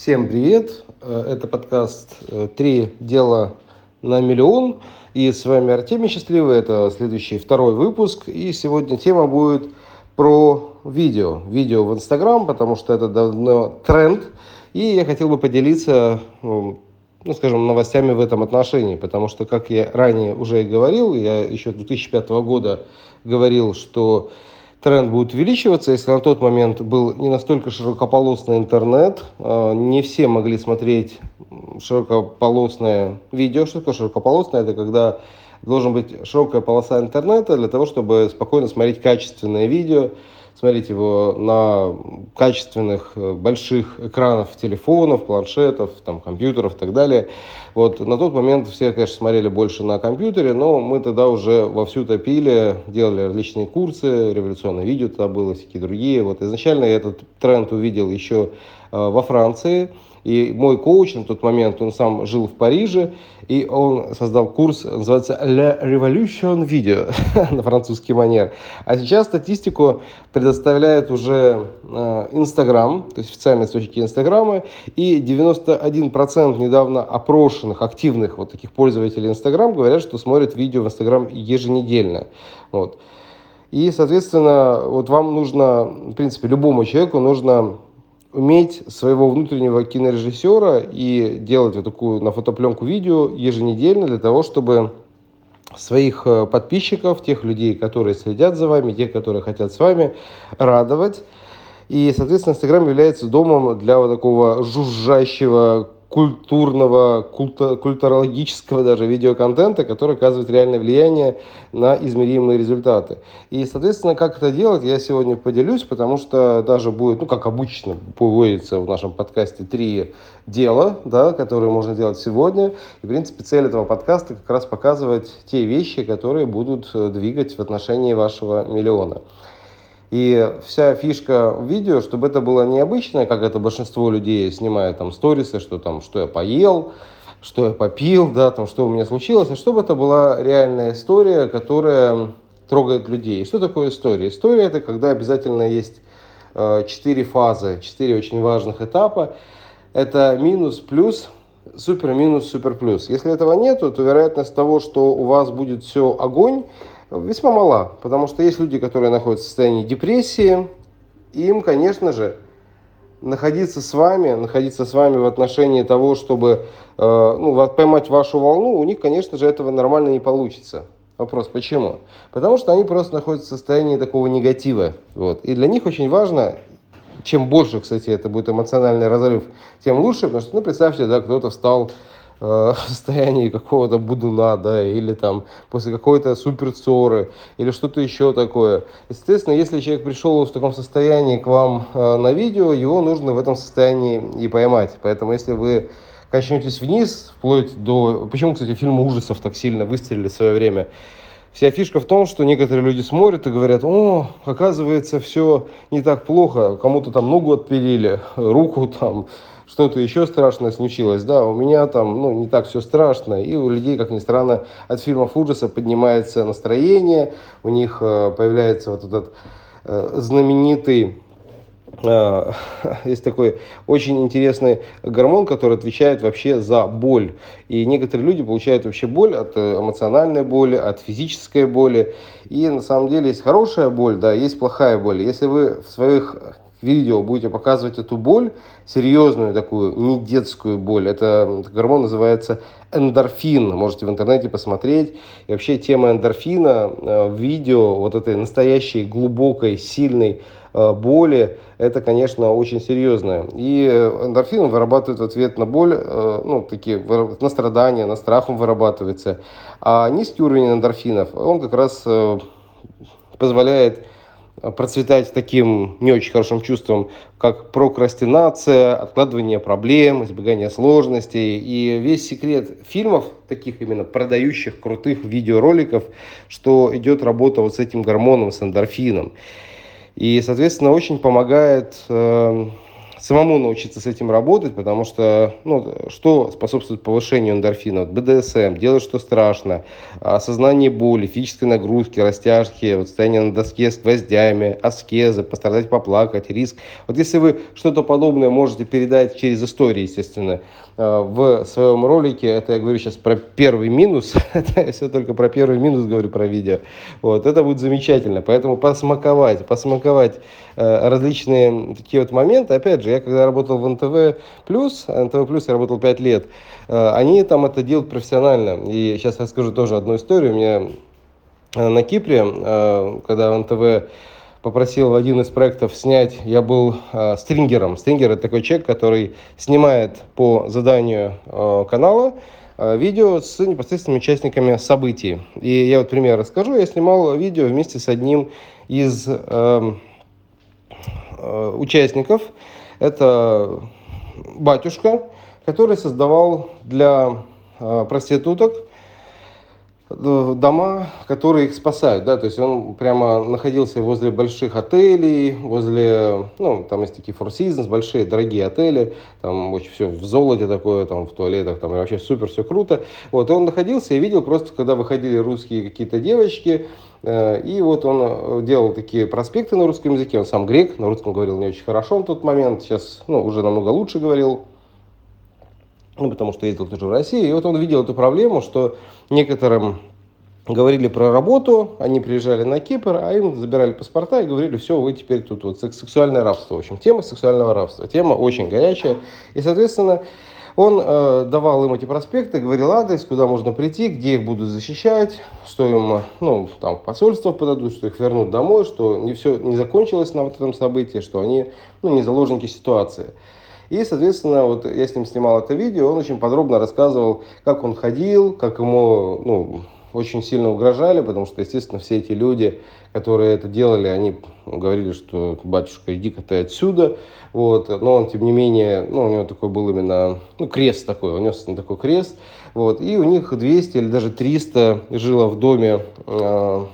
Всем привет! Э, это подкаст э, «Три дела на миллион». И с вами Артемий Счастливый. Это следующий второй выпуск. И сегодня тема будет про видео. Видео в Инстаграм, потому что это давно тренд. И я хотел бы поделиться, ну, ну, скажем, новостями в этом отношении. Потому что, как я ранее уже говорил, я еще 2005 года говорил, что тренд будет увеличиваться. Если на тот момент был не настолько широкополосный интернет, а, не все могли смотреть широкополосное видео. Что такое широкополосное? Это когда должен быть широкая полоса интернета для того, чтобы спокойно смотреть качественное видео, смотреть его на качественных э, больших экранах телефонов, планшетов, там, компьютеров и так далее. Вот на тот момент все, конечно, смотрели больше на компьютере, но мы тогда уже вовсю топили, делали различные курсы, революционное видео тогда было, всякие другие. Вот изначально я этот тренд увидел еще э, во Франции, и мой коуч на тот момент, он сам жил в Париже, и он создал курс, называется «La Revolution Video» на французский манер. А сейчас статистику предоставляет уже Инстаграм, э, то есть официальные источники Инстаграма, и 91% недавно опрошенных, активных вот таких пользователей Инстаграм говорят, что смотрят видео в Инстаграм еженедельно. Вот. И, соответственно, вот вам нужно, в принципе, любому человеку нужно уметь своего внутреннего кинорежиссера и делать вот такую на фотопленку видео еженедельно для того, чтобы своих э, подписчиков, тех людей, которые следят за вами, тех, которые хотят с вами радовать. И, соответственно, Инстаграм является домом для вот такого жужжащего культурного, культа, культурологического даже видеоконтента, который оказывает реальное влияние на измеримые результаты. И, соответственно, как это делать, я сегодня поделюсь, потому что даже будет, ну, как обычно, поводится в нашем подкасте три дела, да, которые можно делать сегодня. И, в принципе, цель этого подкаста как раз показывать те вещи, которые будут двигать в отношении вашего миллиона. И вся фишка видео, чтобы это было необычное, как это большинство людей снимает там сторисы, что там, что я поел, что я попил, да, там, что у меня случилось, а чтобы это была реальная история, которая трогает людей. И что такое история? История это когда обязательно есть э, четыре фазы, четыре очень важных этапа. Это минус, плюс, супер, минус, супер, плюс. Если этого нету, то вероятность того, что у вас будет все огонь, весьма мала, потому что есть люди, которые находятся в состоянии депрессии, им, конечно же, находиться с вами, находиться с вами в отношении того, чтобы э, ну, поймать вашу волну, у них, конечно же, этого нормально не получится. Вопрос, почему? Потому что они просто находятся в состоянии такого негатива. Вот. И для них очень важно, чем больше, кстати, это будет эмоциональный разрыв, тем лучше, потому что, ну, представьте, да, кто-то встал э, состоянии какого-то будуна, да, или там после какой-то супер ссоры, или что-то еще такое. Естественно, если человек пришел в таком состоянии к вам э, на видео, его нужно в этом состоянии и поймать. Поэтому если вы качнетесь вниз, вплоть до... Почему, кстати, фильмы ужасов так сильно выстрелили в свое время? Вся фишка в том, что некоторые люди смотрят и говорят, о, оказывается, все не так плохо, кому-то там ногу отпилили, руку там, что-то еще страшное случилось, да, у меня там, ну, не так все страшно, и у людей, как ни странно, от фильмов ужаса поднимается настроение, у них э, появляется вот этот э, знаменитый есть такой очень интересный гормон, который отвечает вообще за боль. И некоторые люди получают вообще боль от э, эмоциональной боли, от физической боли. И на самом деле есть хорошая боль, да, есть плохая боль. Если вы в своих видео будете показывать эту боль, серьезную такую, не детскую боль. Это гормон называется эндорфин. Можете в интернете посмотреть. И вообще тема эндорфина э, в видео, вот этой настоящей глубокой, сильной э, боли, это, конечно, очень серьезно. И эндорфин вырабатывает в ответ на боль, э, ну, такие, на страдания, на страх он вырабатывается. А низкий уровень эндорфинов, он как раз позволяет процветать таким не очень хорошим чувством, как прокрастинация, откладывание проблем, избегание сложностей. И весь секрет фильмов, таких именно продающих крутых видеороликов, что идет работа вот с этим гормоном, с эндорфином. И, соответственно, очень помогает э, самому научиться с этим работать, потому что, ну, что способствует повышению эндорфина? Вот БДСМ, делать что страшно, осознание боли, физической нагрузки, растяжки, вот состояние на доске с гвоздями, аскезы, пострадать, поплакать, риск. Вот если вы что-то подобное можете передать через истории, естественно, в своем ролике, это я говорю сейчас про первый минус, это я все только про первый минус говорю про видео, вот, это будет замечательно, поэтому посмаковать, посмаковать э, различные такие вот моменты, опять же, я когда работал в НТВ+, плюс, НТВ+, плюс я работал 5 лет, э, они там это делают профессионально, и сейчас расскажу тоже одну историю, у меня на Кипре, когда в НТВ попросил в один из проектов снять, я был э, стрингером. Стрингер это такой человек, который снимает по заданию э, канала э, видео с непосредственными участниками событий. И я вот пример расскажу. Я снимал видео вместе с одним из э, э, участников. Это батюшка, который создавал для э, проституток дома, которые их спасают, да, то есть он прямо находился возле больших отелей, возле, ну, там есть такие Four Seasons, большие, дорогие отели, там очень все в золоте такое, там в туалетах, там вообще супер, все круто, вот, и он находился и видел просто, когда выходили русские какие-то девочки, э, и вот он э, делал такие проспекты на русском языке, он сам грек, на русском говорил не очень хорошо в тот момент, сейчас, ну, уже намного лучше говорил, ну, потому что ездил тоже в Россию, и вот он видел эту проблему, что некоторым говорили про работу, они приезжали на Кипр, а им забирали паспорта и говорили, все, вы теперь тут вот сексуальное рабство. В общем, тема сексуального рабства. Тема очень горячая. И, соответственно, он э, давал им эти проспекты, говорил адрес, куда можно прийти, где их будут защищать, что им, ну, там, посольство подадут, что их вернут домой, что не все не закончилось на вот этом событии, что они, ну, не заложники ситуации. И, соответственно, вот я с ним снимал это видео, он очень подробно рассказывал, как он ходил, как ему, ну, очень сильно угрожали, потому что, естественно, все эти люди, которые это делали, они говорили, что батюшка, иди-ка ты отсюда, вот, но он, тем не менее, ну, у него такой был именно, ну, крест такой, он нес такой крест, вот, и у них 200 или даже 300 жило в доме э,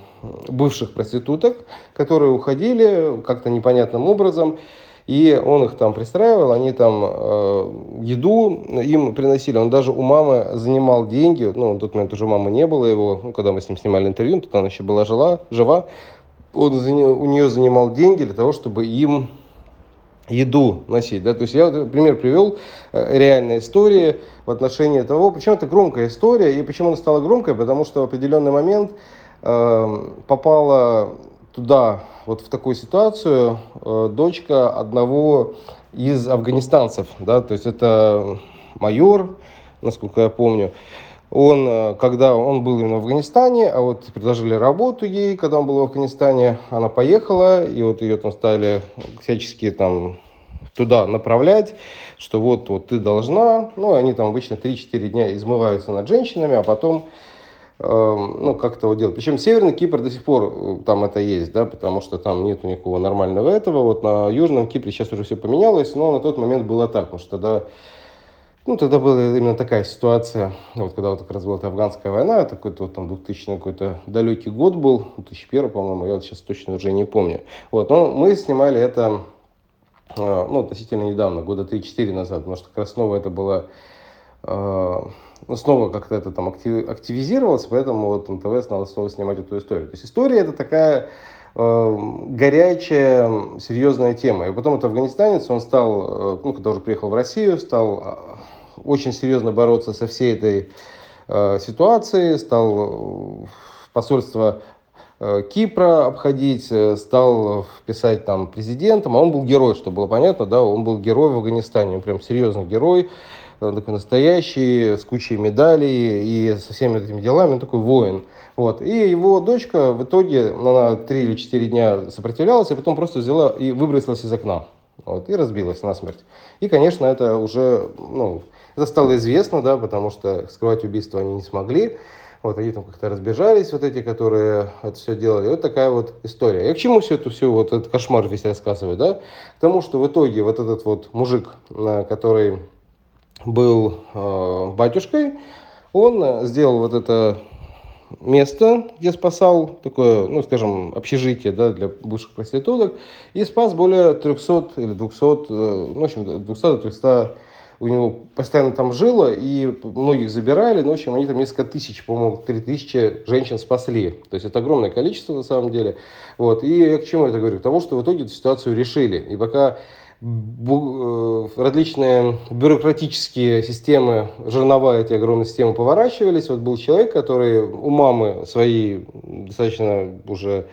бывших проституток, которые уходили как-то непонятным образом, и он их там пристраивал, они там э, еду им приносили. Он даже у мамы занимал деньги, ну, в тот момент уже мамы не было его, ну, когда мы с ним снимали интервью, тут она еще была жила, жива. Он у нее занимал деньги для того, чтобы им еду носить. Да? То есть я пример привел э, реальной истории в отношении того, почему это громкая история, и почему она стала громкой, потому что в определенный момент э, попала туда вот в такую ситуацию э, дочка одного из афганистанцев, да, то есть это майор, насколько я помню. Он, э, когда он был в Афганистане, а вот предложили работу ей, когда он был в Афганистане, она поехала, и вот ее там стали всячески там туда направлять, что вот, вот ты должна, ну, они там обычно 3-4 дня измываются над женщинами, а потом ну, как-то вот делать. Причем Северный Кипр до сих пор э, там это есть, да, потому что там нет никакого нормального этого. Вот на Южном Кипре сейчас уже все поменялось, но на тот момент было так, потому что тогда, ну, тогда была именно такая ситуация, вот когда вот как раз была афганская война, это какой-то вот там 2000 какой-то далекий год был, 2001, по-моему, я вот сейчас точно уже не помню. Вот, но мы снимали это, э, ну, относительно недавно, года 3-4 назад, потому что как это было ну, снова как-то это там активизировалось, поэтому вот НТВ стало снова снимать эту историю. То есть история это такая э, горячая, серьезная тема. И потом это афганистанец, он стал, э, ну, когда уже приехал в Россию, стал э, очень серьезно бороться со всей этой э, ситуацией, стал э, посольство Кипра обходить, стал писать там президентом, а он был герой, что было понятно, да, он был герой в Афганистане, он прям серьезный герой, он такой настоящий, с кучей медалей и со всеми этими делами, он такой воин. Вот. И его дочка в итоге, она три или четыре дня сопротивлялась, и потом просто взяла и выбросилась из окна. Вот, и разбилась насмерть. И, конечно, это уже, ну, это стало известно, да, потому что скрывать убийство они не смогли. Вот они там как-то разбежались, вот эти, которые это все делали. Вот такая вот история. И к чему все это все, вот этот кошмар весь рассказывает, да? К тому, что в итоге вот этот вот мужик, который был э, батюшкой, он сделал вот это место, где спасал, такое, ну, скажем, общежитие да, для бывших проституток, и спас более 300 или 200, э, ну, в общем, 200-300 у него постоянно там жило, и многих забирали, но, в общем, они там несколько тысяч, по-моему, три тысячи женщин спасли. То есть это огромное количество на самом деле. Вот. И я к чему это говорю? К тому, что в итоге эту ситуацию решили. И пока э, различные бюрократические системы, жернова эти огромные системы поворачивались. Вот был человек, который у мамы своей достаточно уже Э,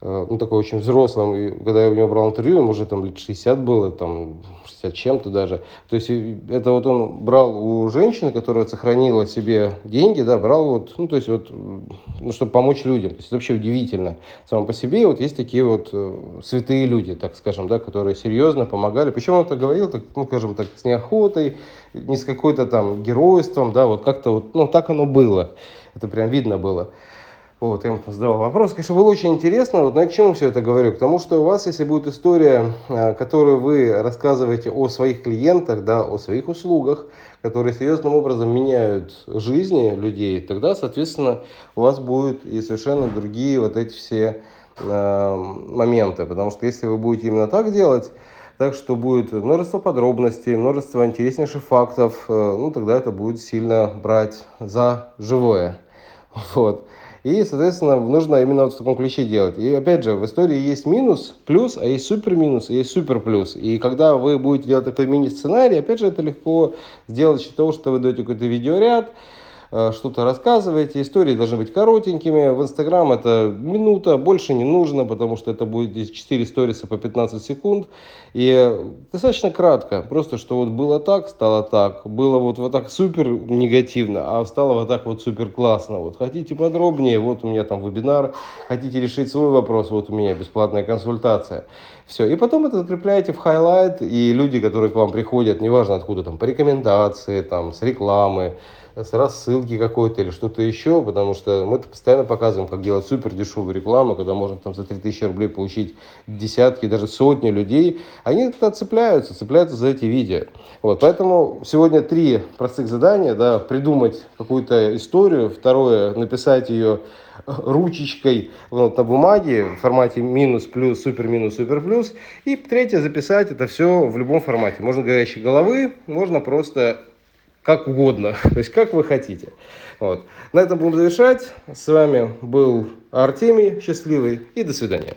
ну, такой очень взрослым, и когда я у него брал интервью, ему уже там лет 60 было, там 60 чем-то даже. То есть это вот он брал у женщины, которая сохранила себе деньги, да, брал вот, ну, то есть вот, ну, чтобы помочь людям. То есть это вообще удивительно. Само по себе вот есть такие вот э, святые люди, так скажем, да, которые серьезно помогали. Причем он это говорил, так, ну, скажем так, с неохотой, не с какой-то там геройством, да, вот как-то вот, ну, так оно было. Это прям видно было. Вот, я вам задавал вопрос. Конечно, было очень интересно. Вот, я к чему все это говорю? К тому, что у вас, если будет история, э, которую вы рассказываете о своих клиентах, да, о своих услугах, которые серьезным образом меняют жизни людей, тогда, соответственно, у вас будут и совершенно другие вот эти все э, моменты. Потому что если вы будете именно так делать, так что будет множество подробностей, множество интереснейших фактов, э, ну тогда это будет сильно брать за живое. Вот. И, соответственно, нужно именно вот в таком ключе делать. И опять же, в истории есть минус, плюс, а есть супер минус, и есть супер плюс. И когда вы будете делать такой мини-сценарий, опять же, это легко сделать из того, что вы даете какой-то видеоряд, что-то рассказываете. Истории должны быть коротенькими. В Инстаграм это минута, больше не нужно, потому что это будет здесь 4 сториса по 15 секунд. И достаточно кратко. Просто, что вот было так, стало так. Было вот, вот так супер негативно, а стало вот так вот супер классно. Вот хотите подробнее, вот у меня там вебинар. Хотите решить свой вопрос, вот у меня бесплатная консультация. Все. И потом это закрепляете в highlight, и люди, которые к вам приходят, неважно откуда, там, по рекомендации, там, с рекламы, с рассылки какой-то или что-то еще, потому что мы постоянно показываем, как делать супер дешевую рекламу, когда можно там за 3000 рублей получить десятки, даже сотни людей. Они цепляются, цепляются за эти видео. Вот, поэтому сегодня три простых задания, да, придумать какую-то историю, второе, написать ее ручечкой вот, на бумаге в формате минус, плюс, супер, минус, супер, плюс. И третье, записать это все в любом формате. Можно говорящей головы, можно просто как угодно, то есть как вы хотите. Вот. На этом будем завершать. С вами был Артемий, счастливый и до свидания.